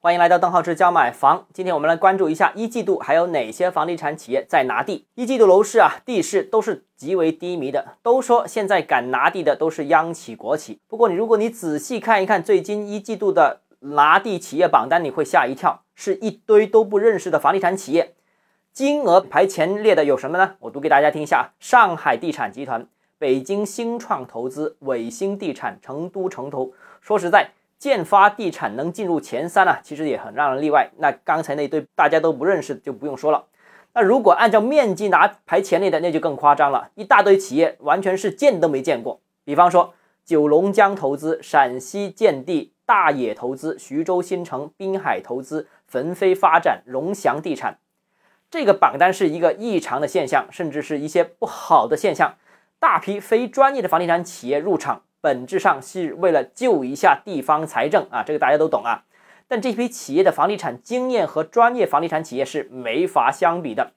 欢迎来到邓浩志教买房。今天我们来关注一下一季度还有哪些房地产企业在拿地。一季度楼市啊，地势都是极为低迷的。都说现在敢拿地的都是央企国企，不过你如果你仔细看一看最近一季度的拿地企业榜单，你会吓一跳，是一堆都不认识的房地产企业。金额排前列的有什么呢？我读给大家听一下：上海地产集团、北京新创投资、伟星地产、成都城投。说实在。建发地产能进入前三啊，其实也很让人例外。那刚才那堆大家都不认识就不用说了。那如果按照面积拿排前列的，那就更夸张了，一大堆企业完全是见都没见过。比方说九龙江投资、陕西建地、大冶投资、徐州新城、滨海投资、汾飞发展、荣祥地产，这个榜单是一个异常的现象，甚至是一些不好的现象。大批非专业的房地产企业入场。本质上是为了救一下地方财政啊，这个大家都懂啊。但这批企业的房地产经验和专业房地产企业是没法相比的。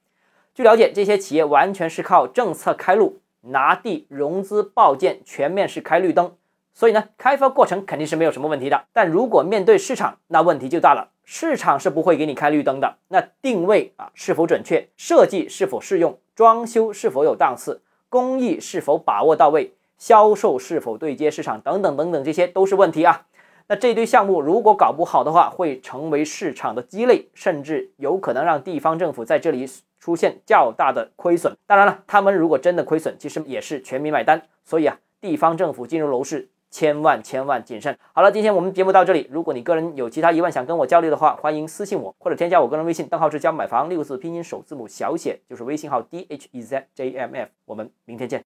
据了解，这些企业完全是靠政策开路、拿地、融资、报建，全面是开绿灯。所以呢，开发过程肯定是没有什么问题的。但如果面对市场，那问题就大了。市场是不会给你开绿灯的。那定位啊是否准确？设计是否适用？装修是否有档次？工艺是否把握到位？销售是否对接市场等等等等，这些都是问题啊。那这堆项目如果搞不好的话，会成为市场的鸡肋，甚至有可能让地方政府在这里出现较大的亏损。当然了，他们如果真的亏损，其实也是全民买单。所以啊，地方政府进入楼市，千万千万谨慎。好了，今天我们节目到这里。如果你个人有其他疑问想跟我交流的话，欢迎私信我或者添加我个人微信，账号是教买房六个字拼音首字母小写，就是微信号 d h e z j m f。我们明天见。